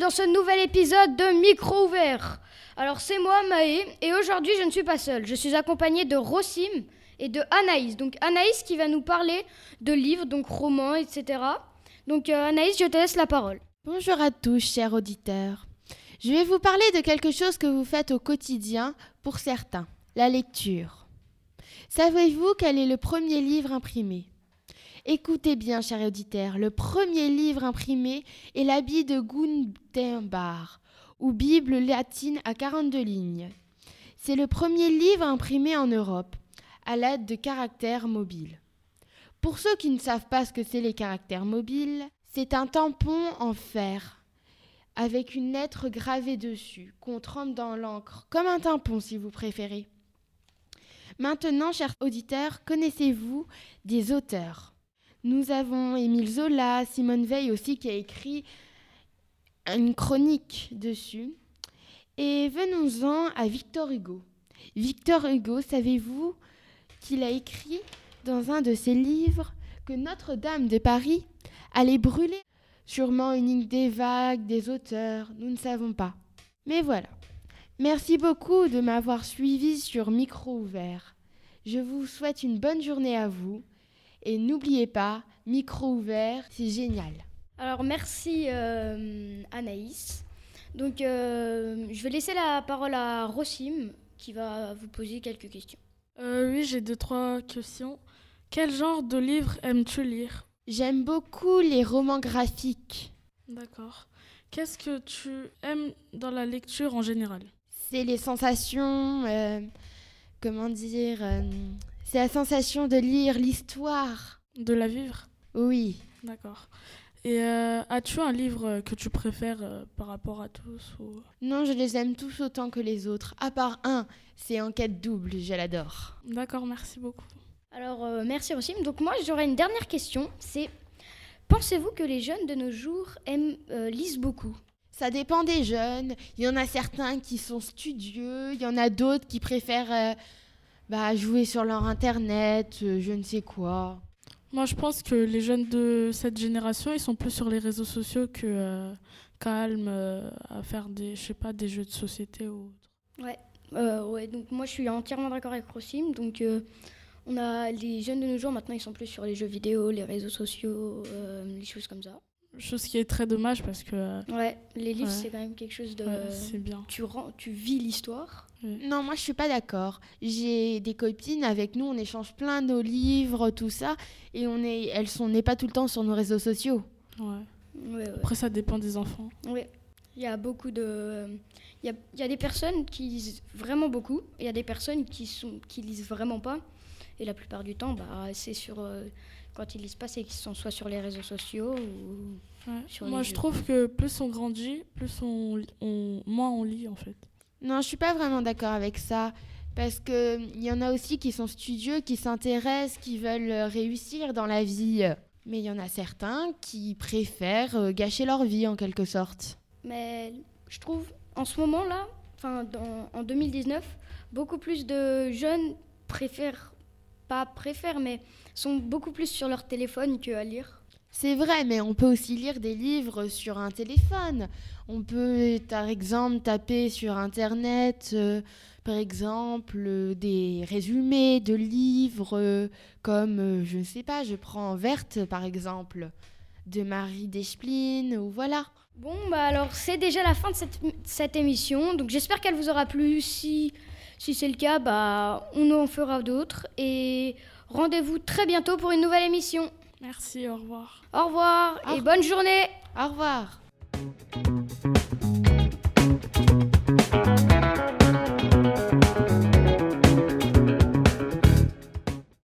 dans ce nouvel épisode de Micro ouvert. Alors c'est moi Maë et aujourd'hui je ne suis pas seule. Je suis accompagnée de Rosim et de Anaïs. Donc Anaïs qui va nous parler de livres, donc romans, etc. Donc euh, Anaïs, je te laisse la parole. Bonjour à tous, chers auditeurs. Je vais vous parler de quelque chose que vous faites au quotidien pour certains, la lecture. Savez-vous quel est le premier livre imprimé? Écoutez bien, chers auditeurs, le premier livre imprimé est l'habit de Gutenberg, ou Bible latine à 42 lignes. C'est le premier livre imprimé en Europe, à l'aide de caractères mobiles. Pour ceux qui ne savent pas ce que c'est les caractères mobiles, c'est un tampon en fer, avec une lettre gravée dessus, qu'on trempe dans l'encre, comme un tampon si vous préférez. Maintenant, chers auditeurs, connaissez-vous des auteurs? Nous avons Émile Zola, Simone Veil aussi qui a écrit une chronique dessus. Et venons-en à Victor Hugo. Victor Hugo, savez-vous qu'il a écrit dans un de ses livres que Notre-Dame de Paris allait brûler? Sûrement une idée vague des auteurs, nous ne savons pas. Mais voilà. Merci beaucoup de m'avoir suivi sur Micro ouvert. Je vous souhaite une bonne journée à vous et n'oubliez pas, micro ouvert, c'est génial. Alors merci euh, Anaïs. Donc euh, je vais laisser la parole à Rosim qui va vous poser quelques questions. Euh, oui, j'ai deux, trois questions. Quel genre de livre aimes-tu lire? J'aime beaucoup les romans graphiques. D'accord. Qu'est-ce que tu aimes dans la lecture en général? C'est les sensations, comment dire, c'est la sensation de lire l'histoire. De la vivre Oui. D'accord. Et euh, as-tu un livre que tu préfères euh, par rapport à tous Non, je les aime tous autant que les autres. À part un, c'est Enquête double, je l'adore. D'accord, merci beaucoup. Alors, euh, merci Rosim. Donc moi, j'aurais une dernière question. C'est, pensez-vous que les jeunes de nos jours aiment, lisent beaucoup? Ça dépend des jeunes. Il y en a certains qui sont studieux, il y en a d'autres qui préfèrent bah, jouer sur leur internet, euh, je ne sais quoi. Moi, je pense que les jeunes de cette génération, ils sont plus sur les réseaux sociaux que euh, calmes euh, à faire des, je sais pas, des jeux de société ou autre. Ouais, ouais. Donc moi, je suis entièrement d'accord avec Rosim. Donc on a les jeunes de nos jours maintenant, ils sont plus sur les jeux vidéo, les réseaux sociaux, les choses comme ça. Chose qui est très dommage parce que. Ouais, les livres, c'est quand même quelque chose de. c'est bien. Tu, rends, tu vis l'histoire. Non, moi je suis pas d'accord. J'ai des copines avec nous, on échange plein de livres, tout ça, et on est, elles sont, n'est pas tout le temps sur nos réseaux sociaux. Ouais. Après, ça dépend des enfants. Oui. Il y a beaucoup de. Il y a, il y a des personnes qui lisent vraiment beaucoup, et il y a des personnes qui, sont, qui lisent vraiment pas. Et la plupart du temps, bah, c'est sur. Euh, quand ils lisent pas, c'est qu'ils sont soit sur les réseaux sociaux ou. Sur Moi, je trouve que plus on grandit, plus on, on, moins on lit en fait. Non, je suis pas vraiment d'accord avec ça. Parce qu'il y en a aussi qui sont studieux, qui s'intéressent, qui veulent réussir dans la vie. Mais il y en a certains qui préfèrent euh, gâcher leur vie en quelque sorte. Mais je trouve, en ce moment-là, enfin en 2019, beaucoup plus de jeunes préfèrent, pas préfèrent, mais sont beaucoup plus sur leur téléphone qu'à lire. C'est vrai, mais on peut aussi lire des livres sur un téléphone. On peut, par exemple, taper sur Internet, euh, par exemple, euh, des résumés de livres euh, comme, je ne sais pas, je prends Verte, par exemple, de Marie Despline, ou voilà. Bon, bah alors c'est déjà la fin de cette, cette émission, donc j'espère qu'elle vous aura plu. Si, si c'est le cas, bah on en fera d'autres. Et rendez-vous très bientôt pour une nouvelle émission. Merci, au revoir. Au revoir et bonne journée. Au revoir.